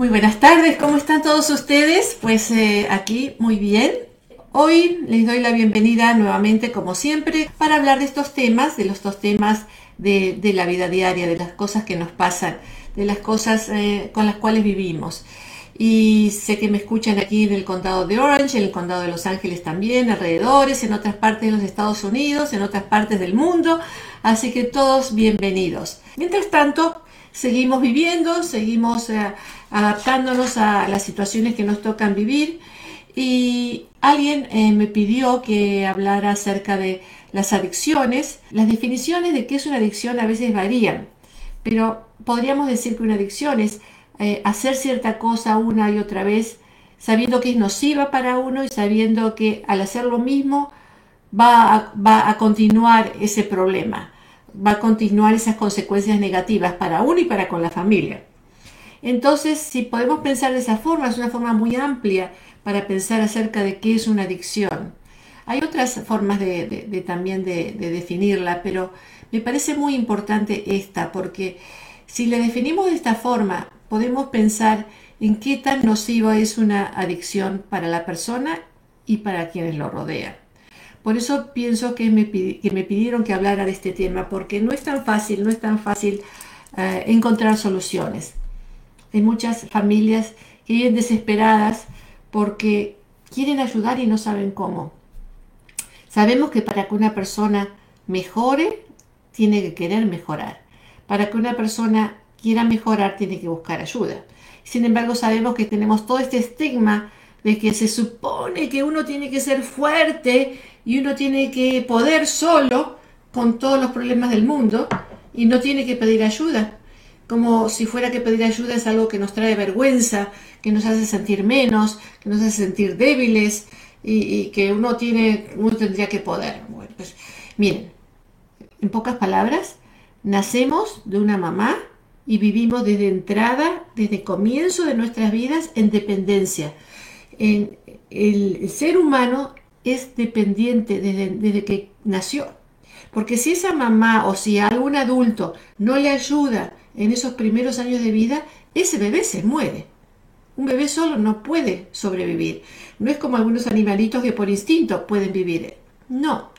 Muy buenas tardes, ¿cómo están todos ustedes? Pues eh, aquí muy bien. Hoy les doy la bienvenida nuevamente, como siempre, para hablar de estos temas, de los dos temas de, la vida diaria, de las cosas que nos pasan, de las cosas eh, con las cuales vivimos. Y sé que me escuchan aquí en el condado de Orange, en el condado de Los Ángeles también, alrededores, en otras partes de los Estados Unidos, en otras partes del mundo. Así que todos bienvenidos. Mientras tanto, seguimos viviendo, seguimos... Eh, adaptándonos a las situaciones que nos tocan vivir. Y alguien eh, me pidió que hablara acerca de las adicciones. Las definiciones de qué es una adicción a veces varían, pero podríamos decir que una adicción es eh, hacer cierta cosa una y otra vez, sabiendo que es nociva para uno y sabiendo que al hacer lo mismo va va a continuar ese problema, va a continuar esas consecuencias negativas para uno y para con la familia. Entonces, si podemos pensar de esa forma, es una forma muy amplia para pensar acerca de qué es una adicción. Hay otras formas de, también de, definirla, pero me parece muy importante esta, porque si la definimos de esta forma, podemos pensar en qué tan nociva es una adicción para la persona y para quienes lo rodean. Por eso pienso que me, pidieron que hablara de este tema, porque no es tan fácil, no es tan fácil eh, encontrar soluciones. Hay muchas familias que viven desesperadas porque quieren ayudar y no saben cómo. Sabemos que para que una persona mejore, tiene que querer mejorar. Para que una persona quiera mejorar, tiene que buscar ayuda. Sin embargo, sabemos que tenemos todo este estigma de que se supone que uno tiene que ser fuerte y uno tiene que poder solo con todos los problemas del mundo y no tiene que pedir ayuda como si fuera que pedir ayuda es algo que nos trae vergüenza, que nos hace sentir menos, que nos hace sentir débiles y, que uno tiene, uno tendría que poder. Pues miren, en pocas palabras, nacemos de una mamá y vivimos desde entrada, desde comienzo de nuestras vidas en dependencia. En, el, ser humano es dependiente desde, desde que nació. Porque si esa mamá o si algún adulto no le ayuda, en esos primeros años de vida, ese bebé se muere. Un bebé solo no puede sobrevivir. No es como algunos animalitos que por instinto pueden vivir. No,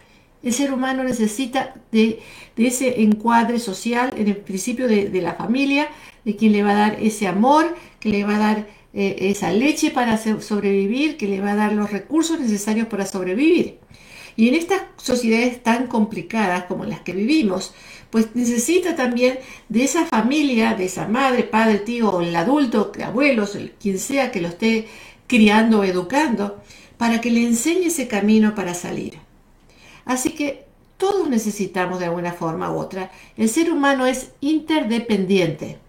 el ser humano necesita de, ese encuadre social, en el principio de, la familia, de quien le va a dar ese amor, que le va a dar eh, esa leche para sobrevivir, que le va a dar los recursos necesarios para sobrevivir. Y en estas sociedades tan complicadas como las que vivimos, pues necesita también de esa familia, de esa madre, padre, tío, el adulto, abuelos, quien sea que lo esté criando o educando, para que le enseñe ese camino para salir. Así que todos necesitamos de alguna forma u otra. El ser humano es interdependiente.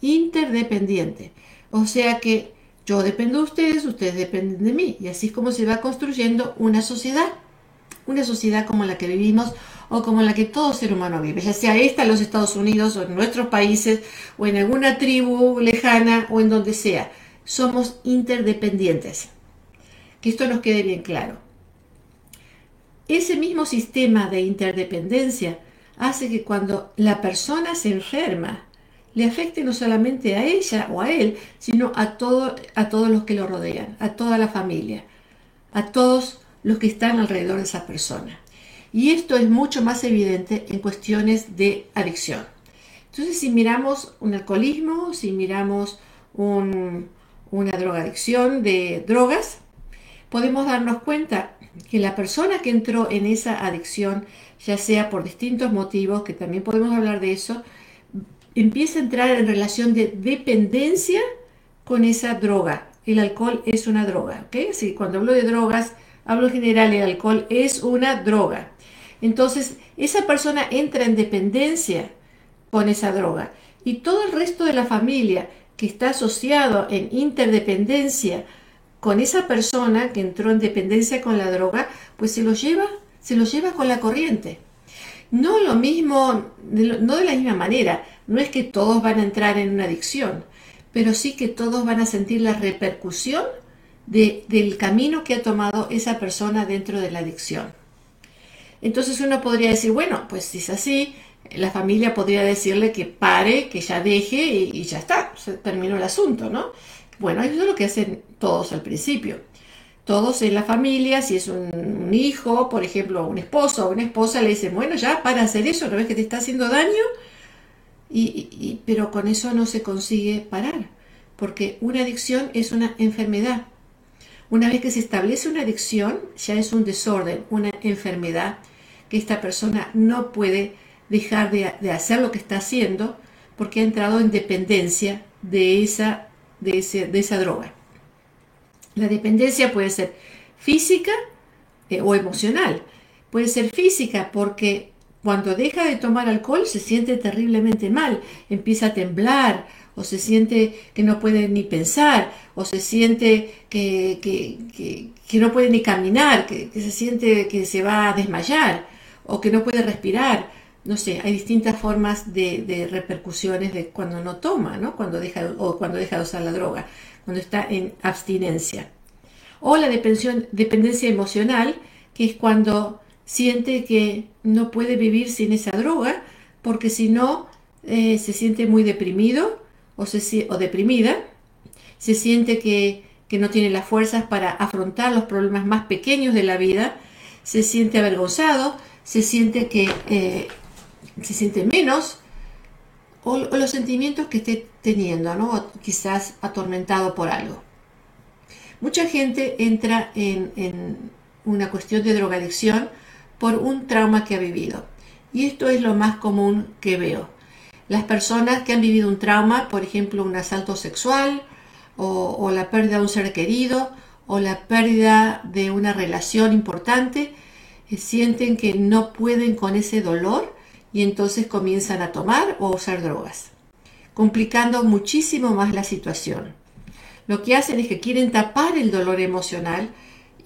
Interdependiente. O sea que yo dependo de ustedes, ustedes dependen de mí. Y así es como se va construyendo una sociedad. Una sociedad como la que vivimos o como la que todo ser humano vive, ya sea esta en los Estados Unidos o en nuestros países o en alguna tribu lejana o en donde sea. Somos interdependientes. Que esto nos quede bien claro. Ese mismo sistema de interdependencia hace que cuando la persona se enferma, le afecte no solamente a ella o a él, sino a, todo, a todos los que lo rodean, a toda la familia, a todos los que están alrededor de esa persona. Y esto es mucho más evidente en cuestiones de adicción. Entonces, si miramos un alcoholismo, si miramos una drogadicción de drogas, podemos darnos cuenta que la persona que entró en esa adicción, ya sea por distintos motivos, que también podemos hablar de eso, empieza a entrar en relación de dependencia con esa droga. El alcohol es una droga, cuando hablo de drogas, hablo en general, el alcohol es una droga. Entonces, esa persona entra en dependencia con esa droga y todo el resto de la familia que está asociado en interdependencia con esa persona que entró en dependencia con la droga, pues se lo lleva, se lo lleva con la corriente. No lo mismo, no de la misma manera, no es que todos van a entrar en una adicción, pero sí que todos van a sentir la repercusión del camino que ha tomado esa persona dentro de la adicción. Entonces uno podría decir, bueno, pues si es así, la familia podría decirle que pare, que ya deje y, ya está, se terminó el asunto, ¿no? Bueno, eso es lo que hacen todos al principio. Todos en la familia, si es un, hijo, por ejemplo, un esposo o una esposa, le dicen, bueno, ya para hacer eso, ¿no ves que te está haciendo daño? y, pero con eso no se consigue parar, porque una adicción es una enfermedad. Una vez que se establece una adicción, ya es un desorden, una enfermedad que esta persona no puede dejar de, hacer lo que está haciendo porque ha entrado en dependencia de esa, de, esa droga. La dependencia puede ser física eh, o emocional. Puede ser física porque cuando deja de tomar alcohol se siente terriblemente mal, empieza a temblar o se siente que no puede ni pensar o se siente que, que, no puede ni caminar, que, se siente que se va a desmayar o que no puede respirar no sé, hay distintas formas de, repercusiones de cuando no toma, ¿no? Cuando deja, o cuando deja de usar la droga, cuando está en abstinencia. O la dependencia emocional, que es cuando siente que no puede vivir sin esa droga, porque si no eh, se siente muy deprimido o, o deprimida, se siente que, no tiene las fuerzas para afrontar los problemas más pequeños de la vida, se siente avergonzado, se siente que eh, se siente menos o, los sentimientos que esté teniendo, ¿no? quizás atormentado por algo. Mucha gente entra en, una cuestión de drogadicción por un trauma que ha vivido. Y esto es lo más común que veo. Las personas que han vivido un trauma, por ejemplo, un asalto sexual o, la pérdida de un ser querido o la pérdida de una relación importante, eh, sienten que no pueden con ese dolor y entonces comienzan a tomar o usar drogas, complicando muchísimo más la situación. Lo que hacen es que quieren tapar el dolor emocional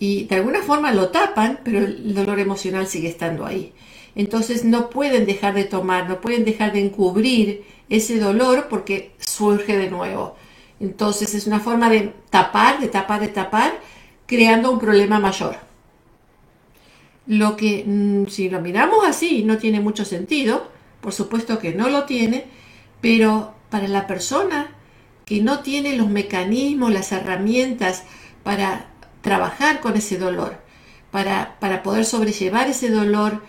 y de alguna forma lo tapan, pero el dolor emocional sigue estando ahí. Entonces no pueden dejar de tomar, no pueden dejar de encubrir ese dolor porque surge de nuevo. Entonces es una forma de tapar, de tapar, de tapar, creando un problema mayor. Lo que, mm, si lo miramos así, no tiene mucho sentido, por supuesto que no lo tiene, pero para la persona que no tiene los mecanismos, las herramientas para trabajar con ese dolor, para, para poder sobrellevar ese dolor,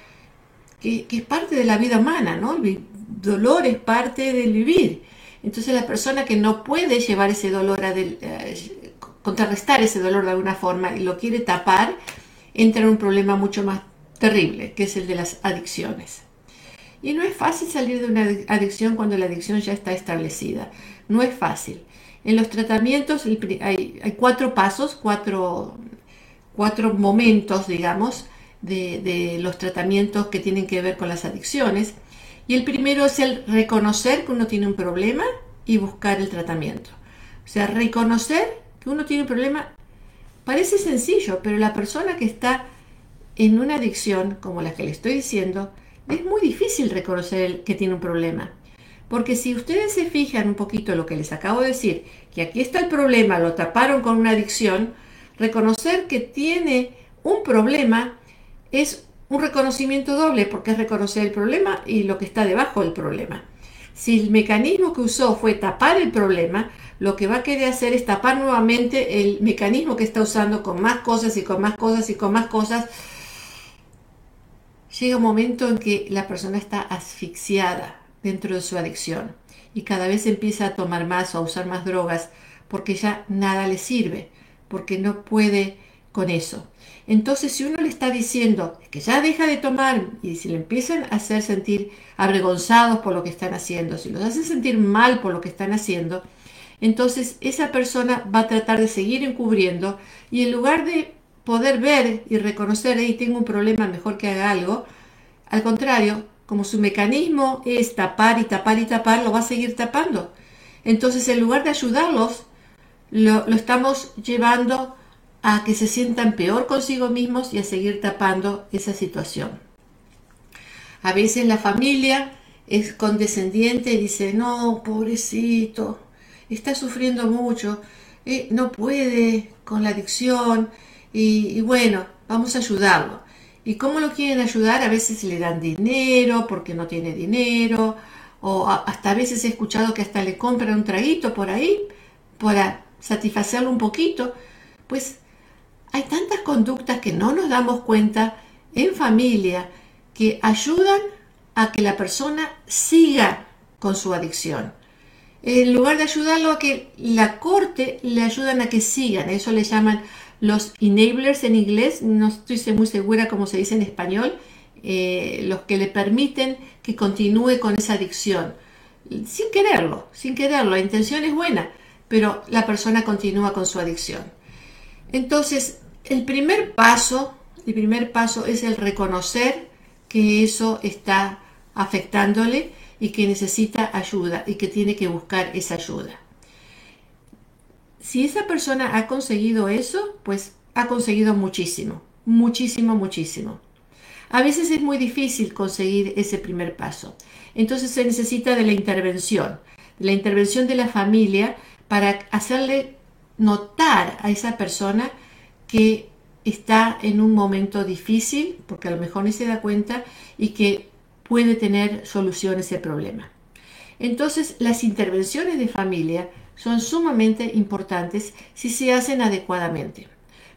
que, es parte de la vida humana, ¿no? El dolor es parte del vivir. Entonces la persona que no puede llevar ese dolor, eh, contrarrestar ese dolor de alguna forma y lo quiere tapar, entra en un problema mucho más terrible, que es el de las adicciones. Y no es fácil salir de una adicción cuando la adicción ya está establecida. No es fácil. En los tratamientos hay, cuatro pasos, cuatro momentos, digamos, de, los tratamientos que tienen que ver con las adicciones. Y el primero es el reconocer que uno tiene un problema y buscar el tratamiento. O sea, reconocer que uno tiene un problema Parece sencillo, pero la persona que está en una adicción como la que le estoy diciendo, es muy difícil reconocer que tiene un problema. Porque si ustedes se fijan un poquito en lo que les acabo de decir, que aquí está el problema, lo taparon con una adicción, reconocer que tiene un problema es un reconocimiento doble, porque es reconocer el problema y lo que está debajo del problema. Si el mecanismo que usó fue tapar el problema, lo que va a querer hacer es tapar nuevamente el mecanismo que está usando con más cosas y con más cosas y con más cosas. Llega un momento en que la persona está asfixiada dentro de su adicción y cada vez empieza a tomar más o a usar más drogas porque ya nada le sirve, porque no puede con eso. Entonces, si uno le está diciendo que ya deja de tomar y si le empiezan a hacer sentir avergonzados por lo que están haciendo, si los hacen sentir mal por lo que están haciendo, entonces esa persona va a tratar de seguir encubriendo y en lugar de poder ver y reconocer, ahí tengo un problema, mejor que haga algo, al contrario, como su mecanismo es tapar y tapar y tapar, lo va a seguir tapando. Entonces, en lugar de ayudarlos, lo, lo estamos llevando a que se sientan peor consigo mismos y a seguir tapando esa situación. A veces la familia es condescendiente y dice, no, pobrecito, está sufriendo mucho, eh, no puede con la adicción y, bueno, vamos a ayudarlo. ¿Y cómo lo quieren ayudar? A veces le dan dinero porque no tiene dinero, o hasta a veces he escuchado que hasta le compran un traguito por ahí para satisfacerlo un poquito. Pues hay tantas conductas que no nos damos cuenta en familia que ayudan a que la persona siga con su adicción. En lugar de ayudarlo a que la corte, le ayudan a que sigan. Eso le llaman los enablers en inglés. No estoy muy segura cómo se dice en español. Eh, los que le permiten que continúe con esa adicción. Sin quererlo, sin quererlo. La intención es buena, pero la persona continúa con su adicción. Entonces, el primer paso, el primer paso es el reconocer que eso está afectándole y que necesita ayuda y que tiene que buscar esa ayuda. Si esa persona ha conseguido eso, pues ha conseguido muchísimo, muchísimo, muchísimo. A veces es muy difícil conseguir ese primer paso. Entonces se necesita de la intervención, de la intervención de la familia para hacerle notar a esa persona que está en un momento difícil, porque a lo mejor ni se da cuenta, y que puede tener solución a ese problema. Entonces, las intervenciones de familia son sumamente importantes si se hacen adecuadamente.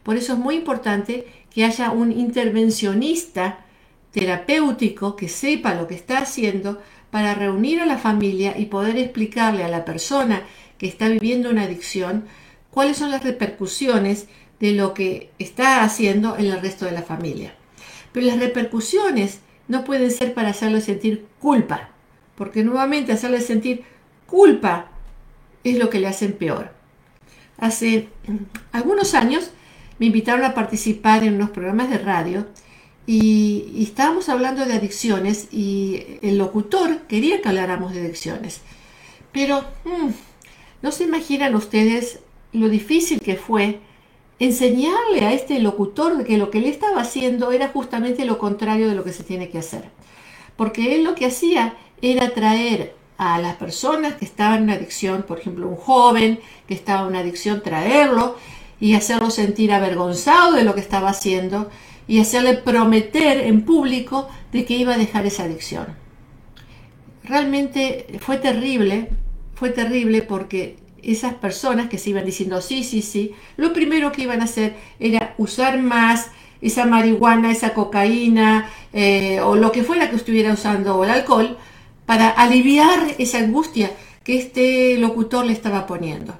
Por eso es muy importante que haya un intervencionista terapéutico que sepa lo que está haciendo para reunir a la familia y poder explicarle a la persona que está viviendo una adicción cuáles son las repercusiones de lo que está haciendo en el resto de la familia. Pero las repercusiones no pueden ser para hacerle sentir culpa, porque nuevamente hacerle sentir culpa es lo que le hacen peor. Hace algunos años me invitaron a participar en unos programas de radio y, estábamos hablando de adicciones y el locutor quería que habláramos de adicciones. Pero mm, no se imaginan ustedes lo difícil que fue enseñarle a este locutor que lo que él estaba haciendo era justamente lo contrario de lo que se tiene que hacer. Porque él lo que hacía era traer a las personas que estaban en una adicción, por ejemplo, un joven que estaba en una adicción, traerlo y hacerlo sentir avergonzado de lo que estaba haciendo y hacerle prometer en público de que iba a dejar esa adicción. Realmente fue terrible, fue terrible porque esas personas que se iban diciendo sí, sí, sí, lo primero que iban a hacer era usar más esa marihuana, esa cocaína eh, o lo que fuera que estuviera usando o el alcohol para aliviar esa angustia que este locutor le estaba poniendo.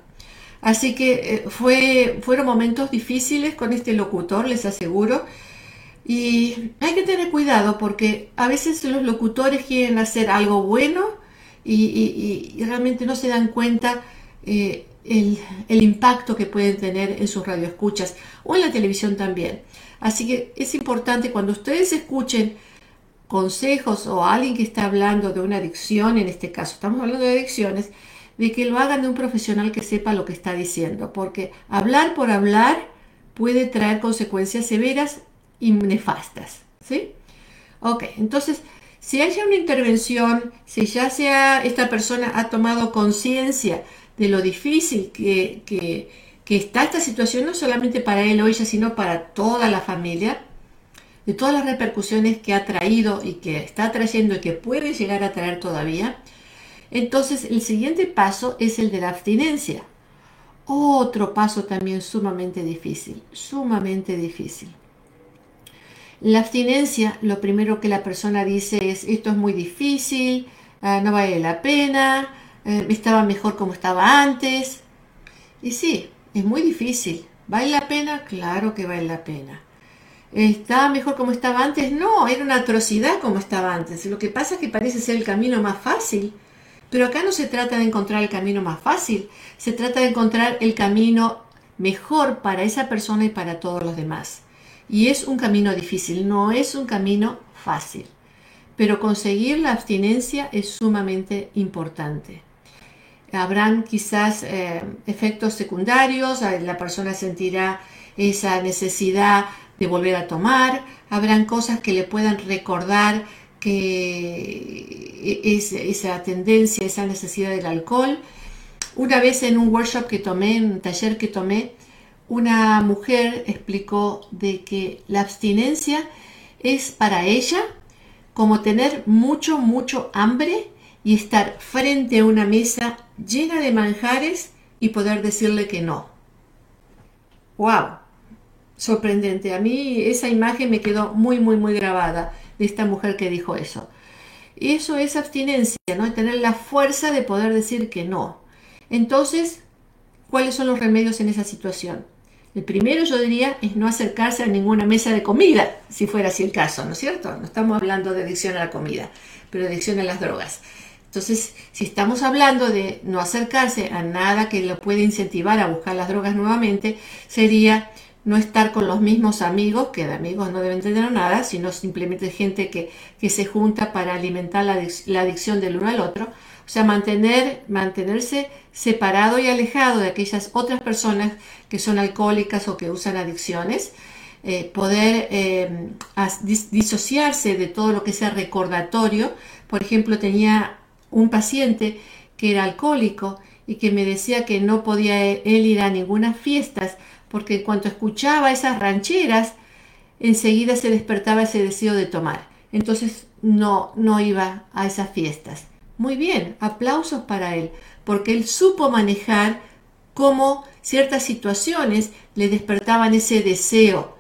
Así que eh, fue, fueron momentos difíciles con este locutor, les aseguro. Y hay que tener cuidado porque a veces los locutores quieren hacer algo bueno y realmente no se dan cuenta eh, el, impacto que pueden tener en sus radioescuchas o en la televisión también. Así que es importante cuando ustedes escuchen consejos o alguien que está hablando de una adicción, en este caso estamos hablando de adicciones, de que lo hagan de un profesional que sepa lo que está diciendo, porque hablar por hablar puede traer consecuencias severas y nefastas. ¿sí? Ok, entonces, si hay una intervención, si ya sea esta persona ha tomado conciencia de lo difícil que, está esta situación, no solamente para él o ella, sino para toda la familia, de todas las repercusiones que ha traído y que está trayendo y que puede llegar a traer todavía. Entonces, el siguiente paso es el de la abstinencia. Otro paso también sumamente difícil, sumamente difícil. La abstinencia, lo primero que la persona dice es, esto es muy difícil, ah, no vale la pena, eh, estaba mejor como estaba antes. Y sí, es muy difícil. ¿Vale la pena? Claro que vale la pena. ¿Estaba mejor como estaba antes? No, era una atrocidad como estaba antes. Lo que pasa es que parece ser el camino más fácil. Pero acá no se trata de encontrar el camino más fácil, se trata de encontrar el camino mejor para esa persona y para todos los demás. Y es un camino difícil, no es un camino fácil. Pero conseguir la abstinencia es sumamente importante habrán quizás eh, efectos secundarios, la persona sentirá esa necesidad de volver a tomar, habrán cosas que le puedan recordar que es esa tendencia, esa necesidad del alcohol. Una vez en un workshop que tomé, en un taller que tomé, una mujer explicó de que la abstinencia es para ella como tener mucho, mucho hambre y estar frente a una mesa llena de manjares y poder decirle que no. ¡Wow! Sorprendente. A mí esa imagen me quedó muy, muy, muy grabada de esta mujer que dijo eso. Y eso es abstinencia, ¿no? Tener la fuerza de poder decir que no. Entonces, ¿cuáles son los remedios en esa situación? El primero, yo diría, es no acercarse a ninguna mesa de comida, si fuera así el caso, ¿no es cierto? No estamos hablando de adicción a la comida, pero adicción a las drogas. Entonces, si estamos hablando de no acercarse a nada que lo pueda incentivar a buscar las drogas nuevamente, sería no estar con los mismos amigos, que de amigos no deben tener nada, sino simplemente gente que, se junta para alimentar la, la, adicción del uno al otro. O sea, mantener, mantenerse separado y alejado de aquellas otras personas que son alcohólicas o que usan adicciones. Eh, poder eh, disociarse de todo lo que sea recordatorio. Por ejemplo, tenía un paciente que era alcohólico y que me decía que no podía él ir a ninguna fiestas porque en cuanto escuchaba esas rancheras, enseguida se despertaba ese deseo de tomar. Entonces no, no iba a esas fiestas. Muy bien, aplausos para él, porque él supo manejar cómo ciertas situaciones le despertaban ese deseo,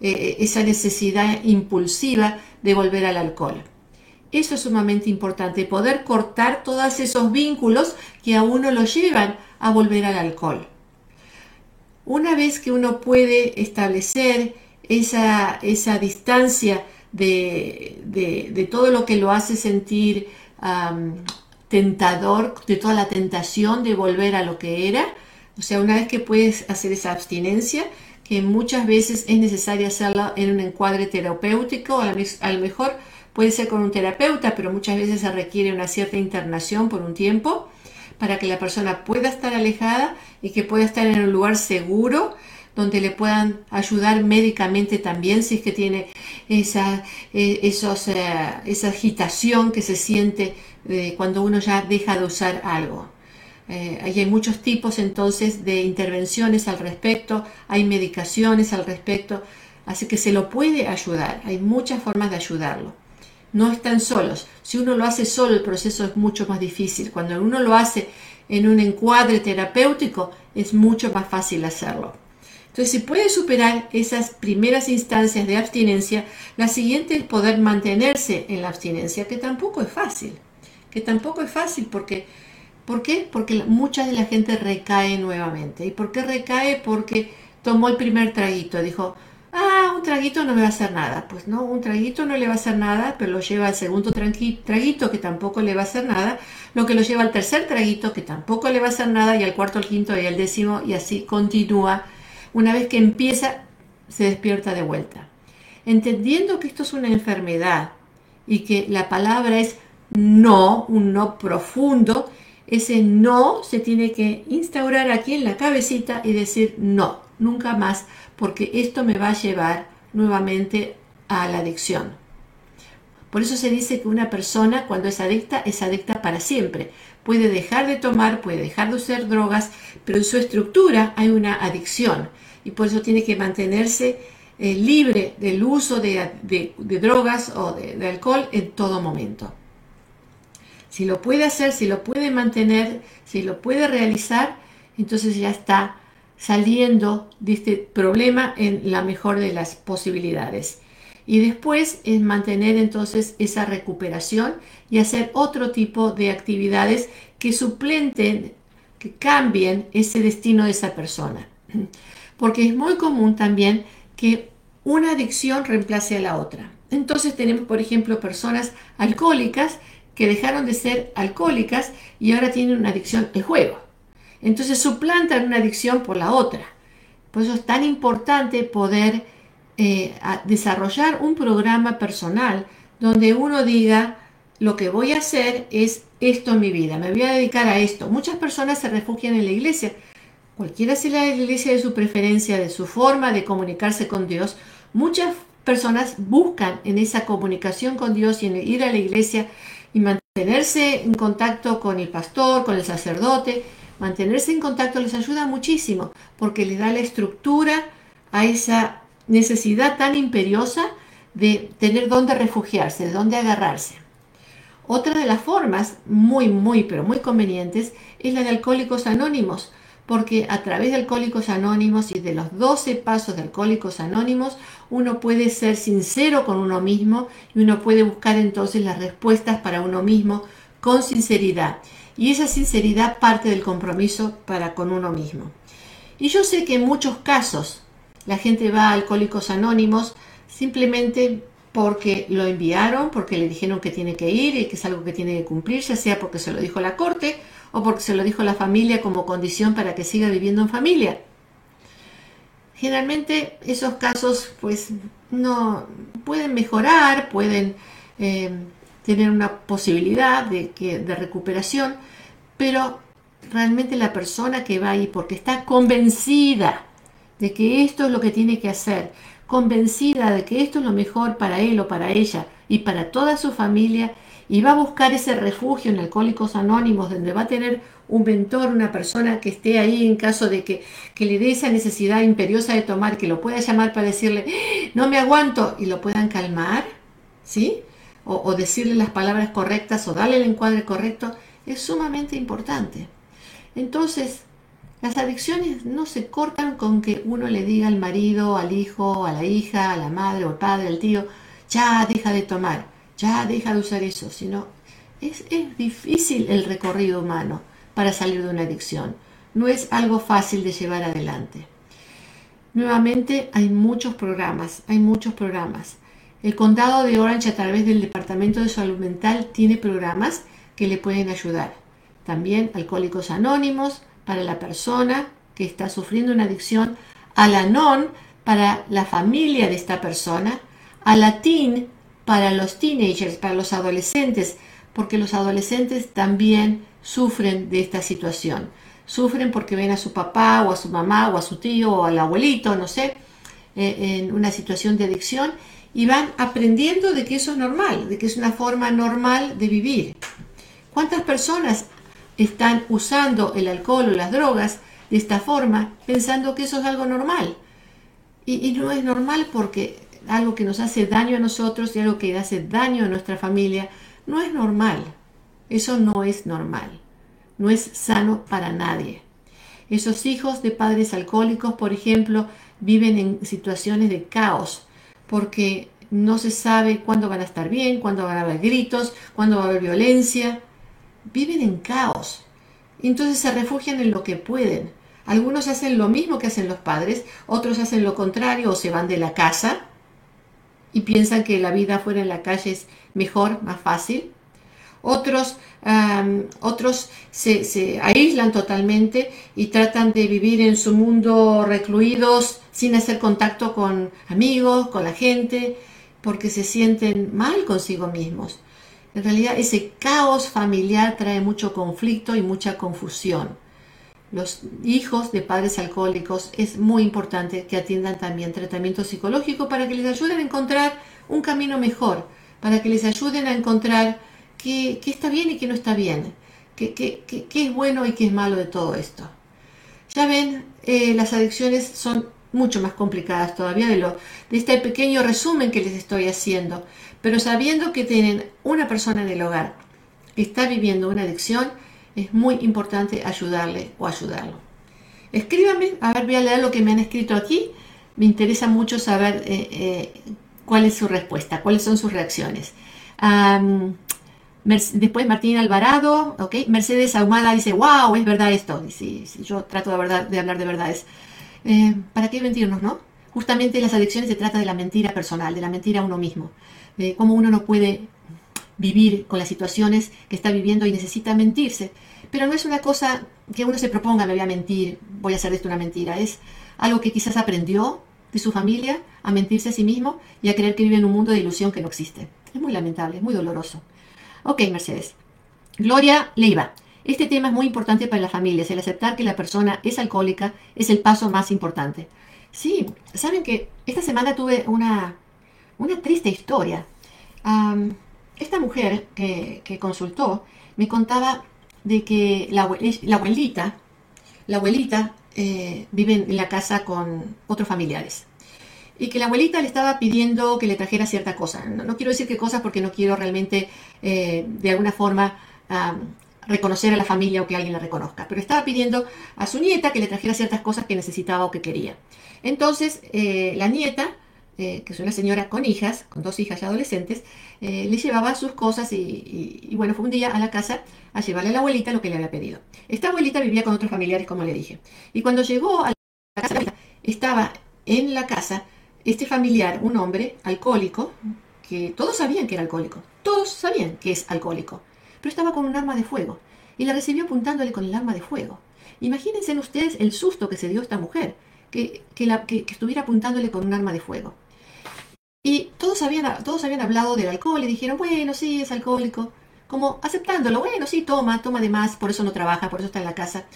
eh, eh, esa necesidad impulsiva de volver al alcohol. Eso es sumamente importante, poder cortar todos esos vínculos que a uno lo llevan a volver al alcohol. Una vez que uno puede establecer esa, esa distancia de, todo lo que lo hace sentir tentador, de toda la tentación de volver a lo que era, o sea, una vez que puedes hacer esa abstinencia, que muchas veces es necesaria hacerla en un encuadre terapéutico, a lo mejor Puede ser con un terapeuta, pero muchas veces se requiere una cierta internación por un tiempo para que la persona pueda estar alejada y que pueda estar en un lugar seguro donde le puedan ayudar médicamente también si es que tiene esa, eh, esos, eh, esa agitación que se siente eh, cuando uno ya deja de usar algo. hay muchos tipos entonces de intervenciones al respecto, hay medicaciones al respecto, así que se lo puede ayudar, hay muchas formas de ayudarlo no están solos. Si uno lo hace solo, el proceso es mucho más difícil. Cuando uno lo hace en un encuadre terapéutico, es mucho más fácil hacerlo. Entonces, si puede superar esas primeras instancias de abstinencia, la siguiente es poder mantenerse en la abstinencia, que tampoco es fácil. Que tampoco es fácil porque, ¿por qué? Porque mucha de la gente recae nuevamente. ¿Y por qué recae? Porque tomó el primer traguito, dijo, ah, un traguito no me va a hacer nada. Pues no, un traguito no le va a hacer nada, pero lo lleva al segundo traguito que tampoco le va a hacer nada, lo que lo lleva al tercer traguito que tampoco le va a hacer nada y al cuarto, al quinto y al décimo y así continúa. Una vez que empieza, se despierta de vuelta. Entendiendo que esto es una enfermedad y que la palabra es no, un no profundo, ese no se tiene que instaurar aquí en la cabecita y decir no, nunca más porque esto me va a llevar nuevamente a la adicción. Por eso se dice que una persona cuando es adicta es adicta para siempre. Puede dejar de tomar, puede dejar de usar drogas, pero en su estructura hay una adicción y por eso tiene que mantenerse eh, libre del uso de, drogas o de alcohol en todo momento. Si lo puede hacer, si lo puede mantener, si lo puede realizar, entonces ya está saliendo de este problema en la mejor de las posibilidades. Y después es mantener entonces esa recuperación y hacer otro tipo de actividades que suplenten, que cambien ese destino de esa persona. Porque es muy común también que una adicción reemplace a la otra. Entonces tenemos, por ejemplo, personas alcohólicas que dejaron de ser alcohólicas y ahora tienen una adicción al juego. Entonces suplantan una adicción por la otra. Por eso es tan importante poder eh, desarrollar un programa personal donde uno diga, lo que voy a hacer es esto en mi vida, me voy a dedicar a esto. Muchas personas se refugian en la iglesia, cualquiera sea la iglesia de su preferencia, de su forma de comunicarse con Dios. Muchas personas buscan en esa comunicación con Dios y en ir a la iglesia y mantenerse en contacto con el pastor, con el sacerdote, Mantenerse en contacto les ayuda muchísimo porque les da la estructura a esa necesidad tan imperiosa de tener dónde refugiarse, de dónde agarrarse. Otra de las formas muy, muy, pero muy convenientes es la de Alcohólicos Anónimos, porque a través de Alcohólicos Anónimos y de los 12 pasos de Alcohólicos Anónimos, uno puede ser sincero con uno mismo y uno puede buscar entonces las respuestas para uno mismo con sinceridad. Y esa sinceridad parte del compromiso para con uno mismo. Y yo sé que en muchos casos la gente va a Alcohólicos Anónimos simplemente porque lo enviaron, porque le dijeron que tiene que ir y que es algo que tiene que cumplir, ya sea porque se lo dijo la corte o porque se lo dijo la familia como condición para que siga viviendo en familia. Generalmente esos casos pues no pueden mejorar, pueden eh, tener una posibilidad de, que, de recuperación, pero realmente la persona que va ahí porque está convencida de que esto es lo que tiene que hacer, convencida de que esto es lo mejor para él o para ella y para toda su familia, y va a buscar ese refugio en Alcohólicos Anónimos, donde va a tener un mentor, una persona que esté ahí en caso de que, le dé esa necesidad imperiosa de tomar, que lo pueda llamar para decirle, no me aguanto, y lo puedan calmar, ¿sí? O, decirle las palabras correctas o darle el encuadre correcto, es sumamente importante. Entonces, las adicciones no se cortan con que uno le diga al marido, al hijo, a la hija, a la madre o al padre, al tío, ya deja de tomar, ya deja de usar eso, sino es difícil el recorrido humano para salir de una adicción. No es algo fácil de llevar adelante. Nuevamente hay muchos programas, hay muchos programas. El condado de Orange a través del Departamento de Salud Mental tiene programas que le pueden ayudar. También Alcohólicos Anónimos, para la persona que está sufriendo una adicción, a la non para la familia de esta persona, a la teen para los teenagers, para los adolescentes, porque los adolescentes también sufren de esta situación. Sufren porque ven a su papá o a su mamá o a su tío o al abuelito, no sé, eh, en una situación de adicción y van aprendiendo de que eso es normal, de que es una forma normal de vivir. ¿Cuántas personas están usando el alcohol o las drogas de esta forma pensando que eso es algo normal. Y, no es normal porque algo que nos hace daño a nosotros y algo que hace daño a nuestra familia no es normal. Eso no es normal. No es sano para nadie. Esos hijos de padres alcohólicos, por ejemplo, viven en situaciones de caos porque no se sabe cuándo van a estar bien, cuándo van a haber gritos, cuándo va a haber violencia viven en caos. Entonces se refugian en lo que pueden. Algunos hacen lo mismo que hacen los padres, otros hacen lo contrario o se van de la casa y piensan que la vida fuera en la calle es mejor, más fácil. Otros, otros se, se, aíslan totalmente y tratan de vivir en su mundo recluidos sin hacer contacto con amigos, con la gente, porque se sienten mal consigo mismos. En realidad ese caos familiar trae mucho conflicto y mucha confusión. Los hijos de padres alcohólicos es muy importante que atiendan también tratamiento psicológico para que les ayuden a encontrar un camino mejor, para que les ayuden a encontrar qué, está bien y qué no está bien, qué, es bueno y qué es malo de todo esto. Ya ven, eh, las adicciones son mucho más complicadas todavía de, este pequeño resumen que les estoy haciendo. Pero sabiendo que tienen una persona en el hogar que está viviendo una adicción, es muy importante ayudarle o ayudarlo. Escríbame, a ver, voy a leer lo que me han escrito aquí. Me interesa mucho saber eh, eh, cuál es su respuesta, cuáles son sus reacciones. Después Martín Alvarado, okay. Mercedes Ahumada dice, wow, es verdad esto. Y yo trato de, hablar de verdades. Eh, ¿Para qué mentirnos, no? Justamente las adicciones se trata de la mentira personal, de la mentira a uno mismo de cómo uno no puede vivir con las situaciones que está viviendo y necesita mentirse. Pero no es una cosa que uno se proponga, me voy a mentir, voy a hacer de esto una mentira. Es algo que quizás aprendió de su familia a mentirse a sí mismo y a creer que vive en un mundo de ilusión que no existe. Es muy lamentable, es muy doloroso. Ok, Mercedes. Gloria Leiva. Este tema es muy importante para las familias. El aceptar que la persona es alcohólica es el paso más importante. Sí, saben que esta semana tuve una una triste historia. esta mujer que, consultó me contaba de que la, abuelita, la abuelita eh, vive en la casa con otros familiares. y que la abuelita le estaba pidiendo que le trajera cierta cosa. No, quiero decir qué cosas porque no quiero realmente eh, de alguna forma reconocer a la familia o que alguien la reconozca, pero estaba pidiendo a su nieta que le trajera ciertas cosas que necesitaba o que quería. Entonces, eh, la nieta, eh, que es una señora con hijas, con dos hijas ya adolescentes, eh, le llevaba sus cosas y, bueno, fue un día a la casa a llevarle a la abuelita lo que le había pedido. Esta abuelita vivía con otros familiares, como le dije. Y cuando llegó a la casa, estaba en la casa este familiar, un hombre alcohólico, que todos sabían que era alcohólico, todos sabían que es alcohólico pero estaba con un arma de fuego y la recibió apuntándole con el arma de fuego. Imagínense ustedes el susto que se dio esta mujer, que, estuviera apuntándole con un arma de fuego. Y todos habían, todos habían hablado del alcohol y dijeron, bueno, sí, es alcohólico, como aceptándolo, bueno, sí, toma, toma de más, por eso no trabaja, por eso está en la casa.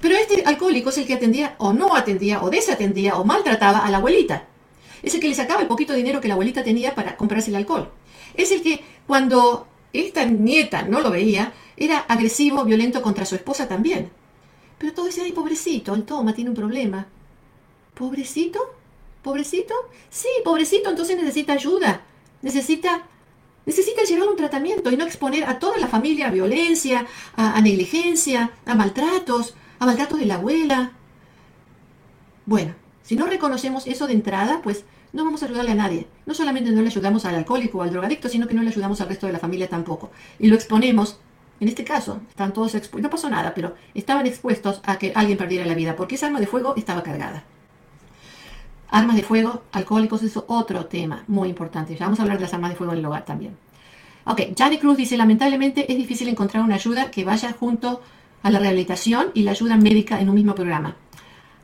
Pero este alcohólico es el que atendía o no atendía o desatendía o maltrataba a la abuelita. Es el que le sacaba el poquito dinero que la abuelita tenía para comprarse el alcohol. Es el que cuando esta nieta no lo veía, era agresivo, violento contra su esposa también. Pero todo decía, ay, pobrecito, el toma tiene un problema. ¿Pobrecito? ¿Pobrecito? Sí, pobrecito, entonces necesita ayuda. Necesita, necesita llevar un tratamiento y no exponer a toda la familia a violencia, a negligencia, a maltratos, a maltratos de la abuela. Bueno, si no reconocemos eso de entrada, pues no vamos a ayudarle a nadie. No solamente no le ayudamos al alcohólico o al drogadicto, sino que no le ayudamos al resto de la familia tampoco. Y lo exponemos, en este caso, están todos expuestos, no pasó nada, pero estaban expuestos a que alguien perdiera la vida, porque esa arma de fuego estaba cargada. Armas de fuego, alcohólicos, es otro tema muy importante. Ya vamos a hablar de las armas de fuego en el hogar también. Ok, Johnny Cruz dice, lamentablemente es difícil encontrar una ayuda que vaya junto a la rehabilitación y la ayuda médica en un mismo programa.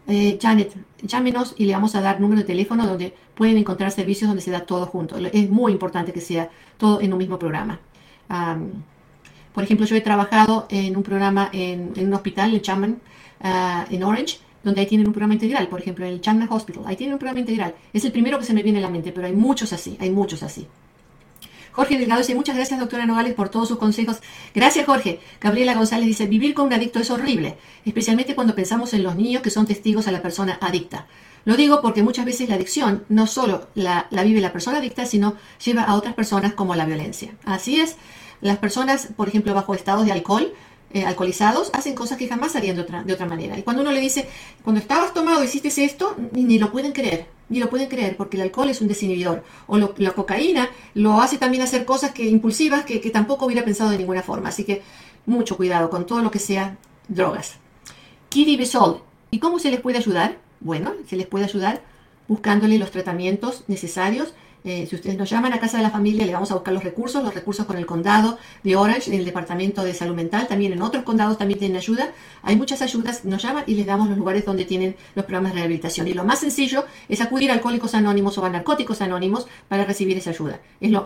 Eh, Janet, llámenos y le vamos a dar número de teléfono donde pueden encontrar servicios donde se da todo junto. Es muy importante que sea todo en un mismo programa. por ejemplo, yo he trabajado en un programa en, un hospital en Chapman, ah, en Orange, donde ahí tienen un programa integral, por ejemplo, en el Chapman Hospital, ahí tienen un programa integral. Es el primero que se me viene a la mente, pero hay muchos así, hay muchos así. Jorge Delgado dice, muchas gracias doctora Nogales por todos sus consejos. Gracias Jorge. Gabriela González dice, vivir con un adicto es horrible, especialmente cuando pensamos en los niños que son testigos a la persona adicta. Lo digo porque muchas veces la adicción no solo la, vive la persona adicta, sino lleva a otras personas como la violencia. Así es, las personas, por ejemplo, bajo estados de alcohol, eh, alcoholizados, hacen cosas que jamás harían de otra, de otra manera. Y cuando uno le dice, cuando estabas tomado hiciste esto, ni lo pueden creer ni lo pueden creer porque el alcohol es un desinhibidor. O la cocaína lo hace también hacer cosas que impulsivas que, tampoco hubiera pensado de ninguna forma. Así que mucho cuidado con todo lo que sea drogas. Kiri Besol. ¿Y cómo se les puede ayudar? Bueno, se les puede ayudar buscándole los tratamientos necesarios eh, si ustedes nos llaman a Casa de la Familia, le vamos a buscar los recursos, los recursos con el condado de Orange, en el Departamento de Salud Mental, también en otros condados también tienen ayuda. Hay muchas ayudas, nos llaman y les damos los lugares donde tienen los programas de rehabilitación. Y lo más sencillo es acudir a Alcohólicos Anónimos o a Narcóticos Anónimos para recibir esa ayuda. Es lo,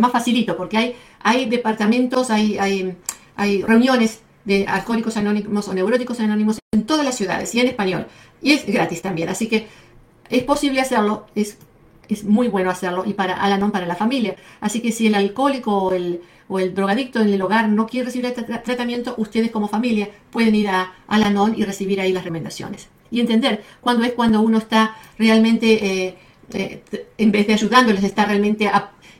más facilito, porque hay, hay departamentos, hay, hay, reuniones de alcohólicos anónimos o neuróticos anónimos en todas las ciudades y en español. Y es gratis también, así que es posible hacerlo, es muy bueno hacerlo y para Alanon, para la familia. Así que si el alcohólico o el, o el drogadicto en el hogar no quiere recibir este tratamiento, ustedes como familia pueden ir a Alanon y recibir ahí las recomendaciones. Y entender cuándo es cuando uno está realmente, eh, eh, en vez de ayudándoles, está realmente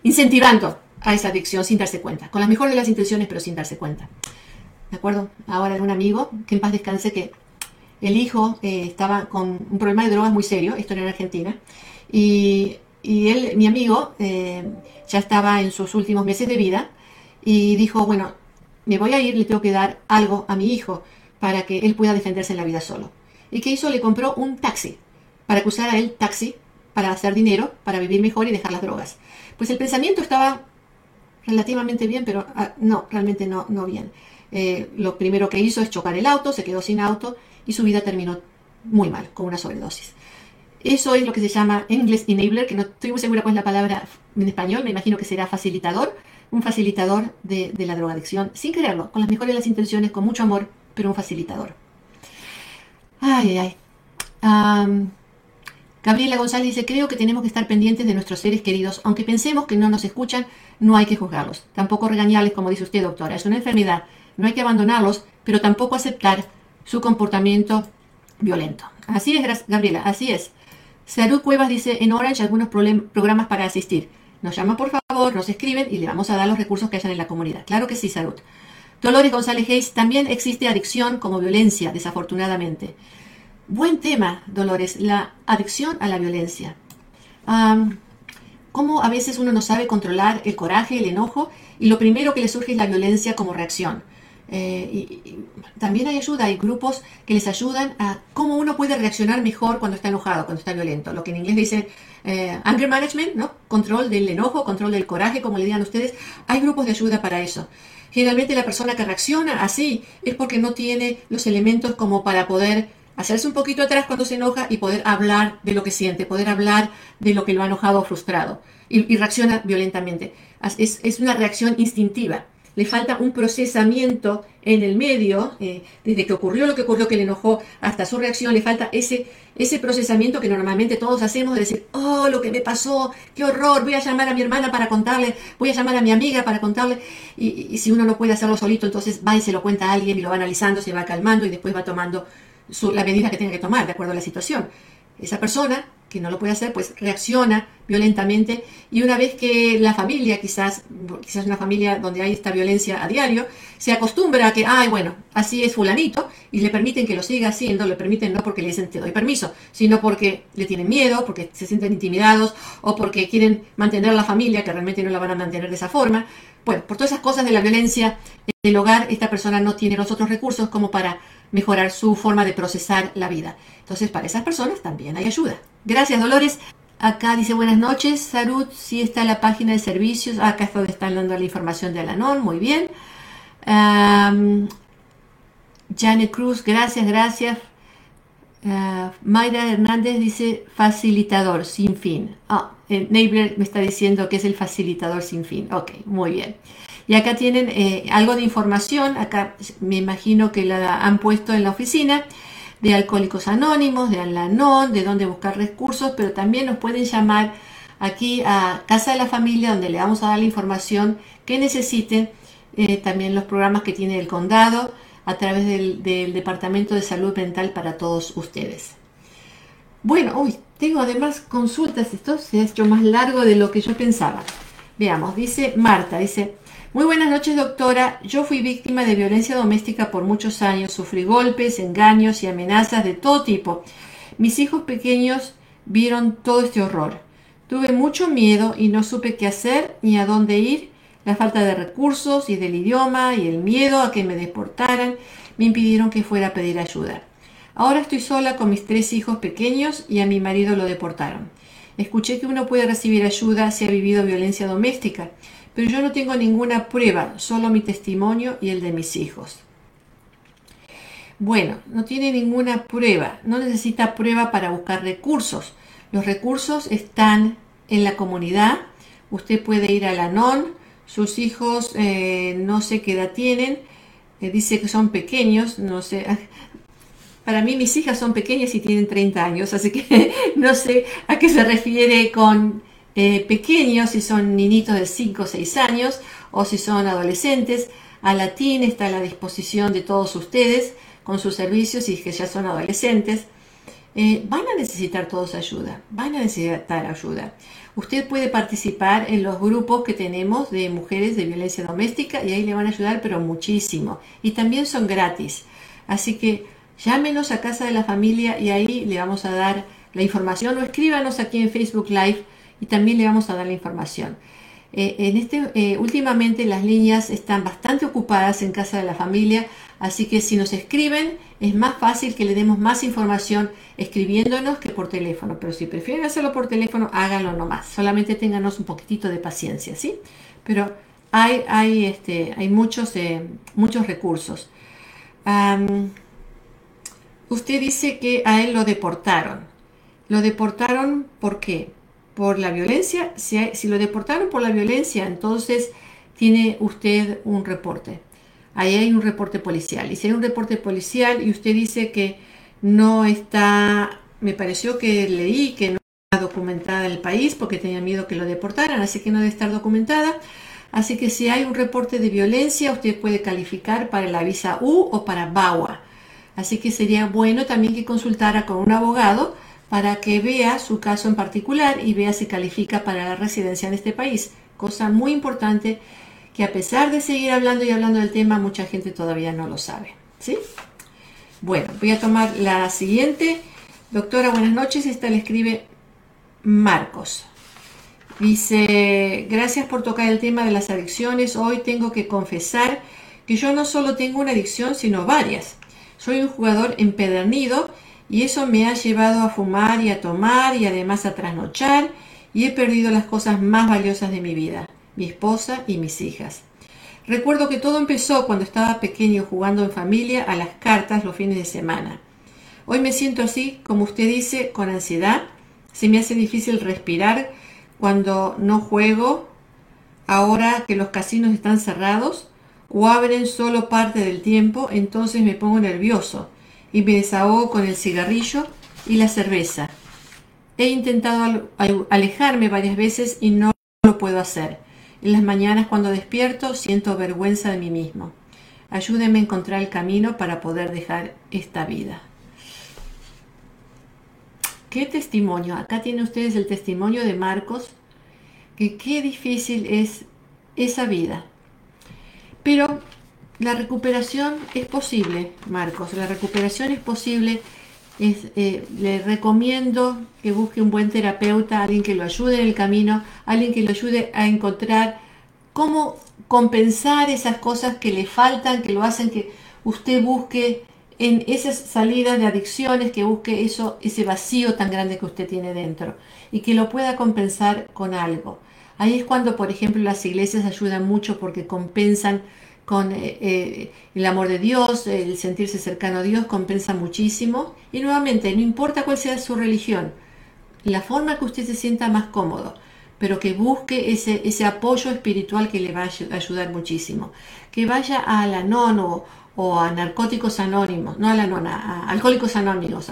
incentivando a esa adicción sin darse cuenta. Con las mejores de las intenciones, pero sin darse cuenta. ¿De acuerdo? Ahora un amigo, que en paz descanse, que el hijo eh, estaba con un problema de drogas muy serio, esto era en Argentina, y, él, mi amigo, eh, ya estaba en sus últimos meses de vida y dijo, bueno, me voy a ir, le tengo que dar algo a mi hijo para que él pueda defenderse en la vida solo. ¿Y qué hizo? Le compró un taxi para que usara el taxi para hacer dinero, para vivir mejor y dejar las drogas. Pues el pensamiento estaba relativamente bien, pero ah, no, realmente no, no bien. Eh, lo primero que hizo es chocar el auto, se quedó sin auto y su vida terminó muy mal, con una sobredosis. Eso es lo que se llama inglés enabler, que no estoy muy segura cuál es la palabra en español, me imagino que será facilitador, un facilitador de, la drogadicción, sin quererlo, con las mejores de las intenciones, con mucho amor, pero un facilitador. Ay, ay, ay. Gabriela González dice, creo que tenemos que estar pendientes de nuestros seres queridos, aunque pensemos que no nos escuchan, no hay que juzgarlos, tampoco regañarles, como dice usted, doctora, es una enfermedad, no hay que abandonarlos, pero tampoco aceptar su comportamiento violento. Así es, Gabriela, así es. Salud Cuevas dice, en Orange algunos programas para asistir. Nos llaman por favor, nos escriben y le vamos a dar los recursos que hayan en la comunidad. Claro que sí, Salud. Dolores González Hayes, también existe adicción como violencia, desafortunadamente. Buen tema, Dolores, la adicción a la violencia. cómo a veces uno no sabe controlar el coraje, el enojo, y lo primero que le surge es la violencia como reacción. Eh, y, también hay ayuda, hay grupos que les ayudan a cómo uno puede reaccionar mejor cuando está enojado, cuando está violento. Lo que en inglés dice eh, anger management, ¿no? Control del enojo, control del coraje, como le digan ustedes. Hay grupos de ayuda para eso. Generalmente la persona que reacciona así es porque no tiene los elementos como para poder hacerse un poquito atrás cuando se enoja y poder hablar de lo que siente, poder hablar de lo que lo ha enojado o frustrado. Y, reacciona violentamente. es una reacción instintiva le falta un procesamiento en el medio, eh, desde que ocurrió lo que ocurrió, que le enojó, hasta su reacción, le falta ese, ese procesamiento que normalmente todos hacemos de decir, oh, lo que me pasó, qué horror, voy a llamar a mi hermana para contarle, voy a llamar a mi amiga para contarle, y, si uno no puede hacerlo solito, entonces va y se lo cuenta a alguien y lo va analizando, se va calmando y después va tomando la medida que tenga que tomar de acuerdo a la situación. Esa persona que no lo puede hacer, pues reacciona violentamente y una vez que la familia, quizás, quizás una familia donde hay esta violencia a diario, se acostumbra a que, ay, bueno, así es fulanito y le permiten que lo siga haciendo, le permiten no porque le dicen te doy permiso, sino porque le tienen miedo, porque se sienten intimidados o porque quieren mantener a la familia que realmente no la van a mantener de esa forma. Bueno, por todas esas cosas de la violencia del hogar, esta persona no tiene los otros recursos como para mejorar su forma de procesar la vida. Entonces, para esas personas también hay ayuda. Gracias, Dolores. Acá dice buenas noches, Salud, sí está en la página de servicios. Acá es donde están dando la información de Alanon, muy bien. Um, Cruz, gracias, gracias. Uh, Mayra Hernández dice facilitador sin fin. Ah, eh, me está diciendo que es el facilitador sin fin. Ok, muy bien. Y acá tienen eh, algo de información. Acá me imagino que la han puesto en la oficina de Alcohólicos Anónimos, de Alanon, de dónde buscar recursos, pero también nos pueden llamar aquí a Casa de la Familia, donde le vamos a dar la información que necesiten, eh, también los programas que tiene el condado a través del, Departamento de Salud Mental para todos ustedes. Bueno, uy, tengo además consultas, esto se ha hecho más largo de lo que yo pensaba. Veamos, dice Marta, dice, muy buenas noches, doctora. Yo fui víctima de violencia doméstica por muchos años. Sufrí golpes, engaños y amenazas de todo tipo. Mis hijos pequeños vieron todo este horror. Tuve mucho miedo y no supe qué hacer ni a dónde ir. La falta de recursos y del idioma y el miedo a que me deportaran me impidieron que fuera a pedir ayuda. Ahora estoy sola con mis tres hijos pequeños y a mi marido lo deportaron. Escuché que uno puede recibir ayuda si ha vivido violencia doméstica pero yo no tengo ninguna prueba, solo mi testimonio y el de mis hijos. Bueno, no tiene ninguna prueba, no necesita prueba para buscar recursos. Los recursos están en la comunidad. Usted puede ir a la NON, sus hijos eh, no sé qué edad tienen, eh, dice que son pequeños, no sé. Para mí mis hijas son pequeñas y tienen 30 años, así que no sé a qué se refiere con eh, pequeños, si son niñitos de 5 o 6 años, o si son adolescentes. A Latín está a la disposición de todos ustedes con sus servicios y que ya son adolescentes. Van a necesitar todos ayuda, van a necesitar ayuda. Usted puede participar en los grupos que tenemos de mujeres de violencia doméstica y ahí le van a ayudar, pero muchísimo. Y también son gratis. Así que llámenos a Casa de la Familia y ahí le vamos a dar la información o escríbanos aquí en Facebook Live y también le vamos a dar la información. Eh, en este, eh, últimamente las líneas están bastante ocupadas en casa de la familia, así que si nos escriben es más fácil que le demos más información escribiéndonos que por teléfono. Pero si prefieren hacerlo por teléfono, háganlo nomás. Solamente ténganos un poquitito de paciencia, ¿sí? Pero hay, hay, este, hay muchos, eh, muchos recursos. usted dice que a él lo deportaron. ¿Lo deportaron por qué? por la violencia, si, si lo deportaron por la violencia, entonces tiene usted un reporte. Ahí hay un reporte policial. Y si hay un reporte policial y usted dice que no está, me pareció que leí que no está documentada en el país porque tenía miedo que lo deportaran, así que no debe estar documentada. Así que si hay un reporte de violencia, usted puede calificar para la visa U o para BAWA. Así que sería bueno también que consultara con un abogado para que vea su caso en particular y vea si califica para la residencia en este país. Cosa muy importante que a pesar de seguir hablando y hablando del tema, mucha gente todavía no lo sabe. ¿Sí? Bueno, voy a tomar la siguiente. Doctora, buenas noches. Esta le escribe Marcos. Dice, gracias por tocar el tema de las adicciones. Hoy tengo que confesar que yo no solo tengo una adicción, sino varias. Soy un jugador empedernido y eso me ha llevado a fumar y a tomar y además a trasnochar y he perdido las cosas más valiosas de mi vida, mi esposa y mis hijas. Recuerdo que todo empezó cuando estaba pequeño jugando en familia a las cartas los fines de semana. Hoy me siento así, como usted dice, con ansiedad. Se me hace difícil respirar cuando no juego, ahora que los casinos están cerrados o abren solo parte del tiempo, entonces me pongo nervioso y me desahogo con el cigarrillo y la cerveza. He intentado alejarme varias veces y no lo puedo hacer. En las mañanas cuando despierto siento vergüenza de mí mismo. Ayúdenme a encontrar el camino para poder dejar esta vida. Qué testimonio. Acá tienen ustedes el testimonio de Marcos, que qué difícil es esa vida. Pero la recuperación es posible, Marcos, la recuperación es posible. Eh, le recomiendo que busque un buen terapeuta, alguien que lo ayude en el camino, alguien que lo ayude a encontrar cómo compensar esas cosas que le faltan, que lo hacen que usted busque en esas salidas de adicciones, que busque eso, ese vacío tan grande que usted tiene dentro y que lo pueda compensar con algo. Ahí es cuando, por ejemplo, las iglesias ayudan mucho porque compensan con eh, eh, el amor de Dios, el sentirse cercano a Dios, compensa muchísimo. Y nuevamente, no importa cuál sea su religión, la forma que usted se sienta más cómodo, pero que busque ese, ese apoyo espiritual que le va a ayudar muchísimo. Que vaya a la o, o a Narcóticos Anónimos, no a la nona, a Alcohólicos Anónimos,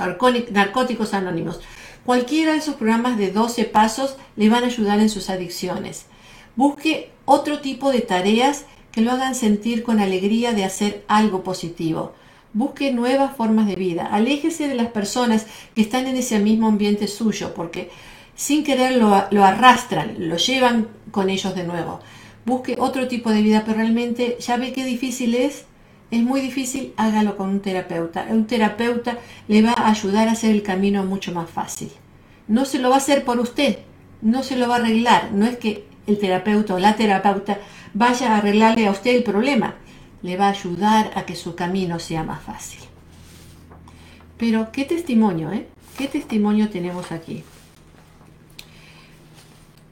Narcóticos Anónimos. Cualquiera de esos programas de 12 pasos le van a ayudar en sus adicciones. Busque otro tipo de tareas que lo hagan sentir con alegría de hacer algo positivo. Busque nuevas formas de vida. Aléjese de las personas que están en ese mismo ambiente suyo, porque sin querer lo, lo arrastran, lo llevan con ellos de nuevo. Busque otro tipo de vida, pero realmente ya ve qué difícil es es muy difícil, hágalo con un terapeuta. Un terapeuta le va a ayudar a hacer el camino mucho más fácil. No se lo va a hacer por usted, no se lo va a arreglar. No es que el terapeuta o la terapeuta vaya a arreglarle a usted el problema. Le va a ayudar a que su camino sea más fácil. Pero qué testimonio, ¿eh? ¿Qué testimonio tenemos aquí?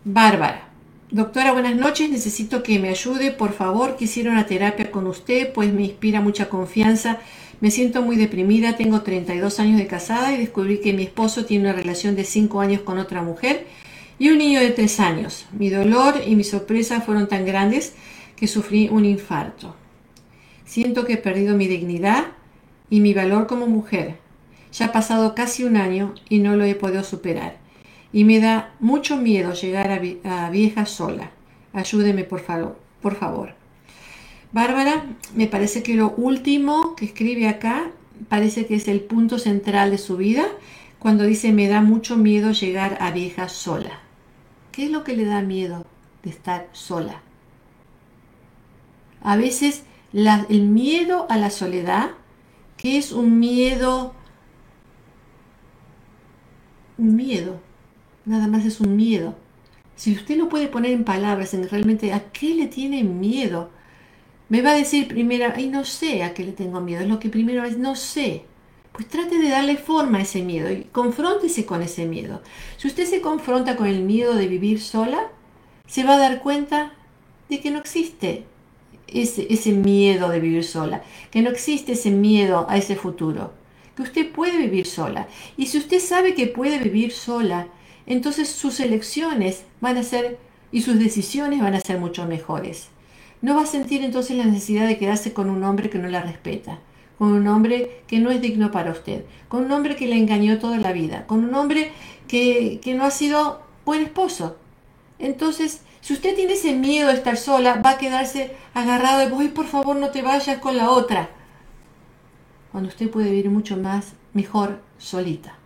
Bárbara. Doctora, buenas noches. Necesito que me ayude, por favor. Quisiera una terapia con usted, pues me inspira mucha confianza. Me siento muy deprimida. Tengo 32 años de casada y descubrí que mi esposo tiene una relación de 5 años con otra mujer y un niño de 3 años. Mi dolor y mi sorpresa fueron tan grandes que sufrí un infarto. Siento que he perdido mi dignidad y mi valor como mujer. Ya ha pasado casi un año y no lo he podido superar y me da mucho miedo llegar a, vieja sola. Ayúdeme por por favor. Bárbara, me parece que lo último que escribe acá parece que es el punto central de su vida cuando dice me da mucho miedo llegar a vieja sola. ¿Qué es lo que le da miedo de estar sola? A veces el miedo a la soledad, que es un miedo, un miedo, nada más es un miedo. Si usted lo puede poner en palabras, en realmente a qué le tiene miedo, me va a decir primero, ay, no sé a qué le tengo miedo, es lo que primero es, no sé. Pues trate de darle forma a ese miedo y confróntese con ese miedo. Si usted se confronta con el miedo de vivir sola, se va a dar cuenta de que no existe ese, ese miedo de vivir sola, que no existe ese miedo a ese futuro, que usted puede vivir sola. Y si usted sabe que puede vivir sola, entonces sus elecciones van a ser y sus decisiones van a ser mucho mejores. No va a sentir entonces la necesidad de quedarse con un hombre que no la respeta, con un hombre que no es digno para usted, con un hombre que la engañó toda la vida, con un hombre que, no ha sido buen esposo. Entonces, si usted tiene ese miedo de estar sola, va a quedarse agarrado de, voy, por favor, no te vayas con la otra. Cuando usted puede vivir mucho más, mejor solita.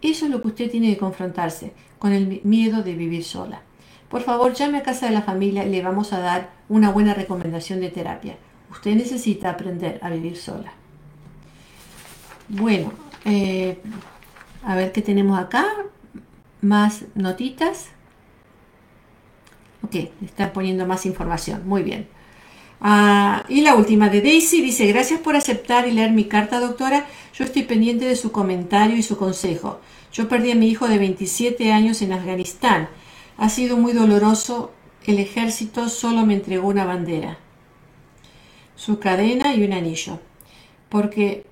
Eso es lo que usted tiene que confrontarse con el miedo de vivir sola. Por favor, llame a casa de la familia y le vamos a dar una buena recomendación de terapia. Usted necesita aprender a vivir sola. Bueno, eh, a ver qué tenemos acá. Más notitas. Ok, están poniendo más información. Muy bien. Ah, y la última de Daisy dice, gracias por aceptar y leer mi carta, doctora. Yo estoy pendiente de su comentario y su consejo. Yo perdí a mi hijo de 27 años en Afganistán. Ha sido muy doloroso. El ejército solo me entregó una bandera, su cadena y un anillo. Porque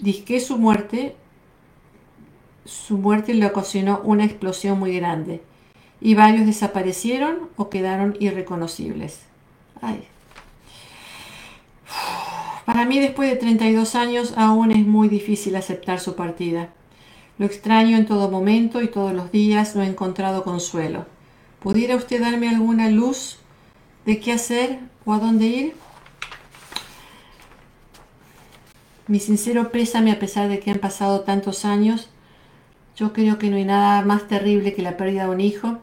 disque su muerte, su muerte le ocasionó una explosión muy grande. Y varios desaparecieron o quedaron irreconocibles. Para mí después de 32 años aún es muy difícil aceptar su partida. Lo extraño en todo momento y todos los días no he encontrado consuelo. ¿Pudiera usted darme alguna luz de qué hacer o a dónde ir? Mi sincero pésame a pesar de que han pasado tantos años. Yo creo que no hay nada más terrible que la pérdida de un hijo.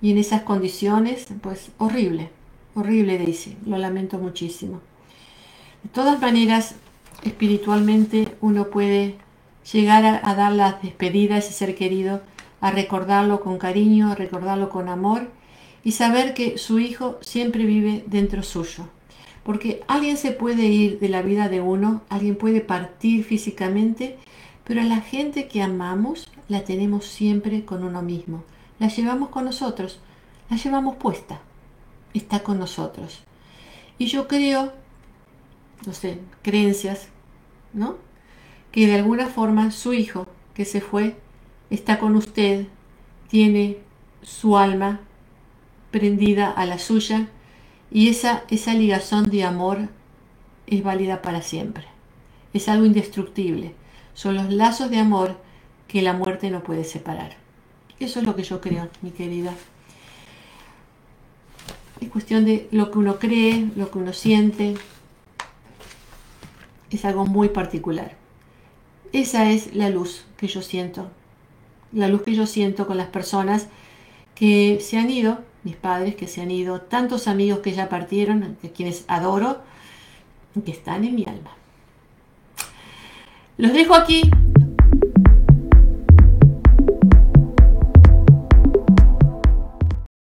Y en esas condiciones, pues horrible. Horrible, Daisy. Lo lamento muchísimo. De todas maneras, espiritualmente uno puede llegar a, dar las despedidas y ser querido, a recordarlo con cariño, a recordarlo con amor y saber que su hijo siempre vive dentro suyo. Porque alguien se puede ir de la vida de uno, alguien puede partir físicamente, pero a la gente que amamos la tenemos siempre con uno mismo. La llevamos con nosotros, la llevamos puesta está con nosotros. Y yo creo, no sé, creencias, ¿no? Que de alguna forma su hijo que se fue está con usted, tiene su alma prendida a la suya y esa, esa ligazón de amor es válida para siempre. Es algo indestructible. Son los lazos de amor que la muerte no puede separar. Eso es lo que yo creo, mi querida es cuestión de lo que uno cree, lo que uno siente. Es algo muy particular. Esa es la luz que yo siento. La luz que yo siento con las personas que se han ido, mis padres que se han ido, tantos amigos que ya partieron, a quienes adoro, que están en mi alma. Los dejo aquí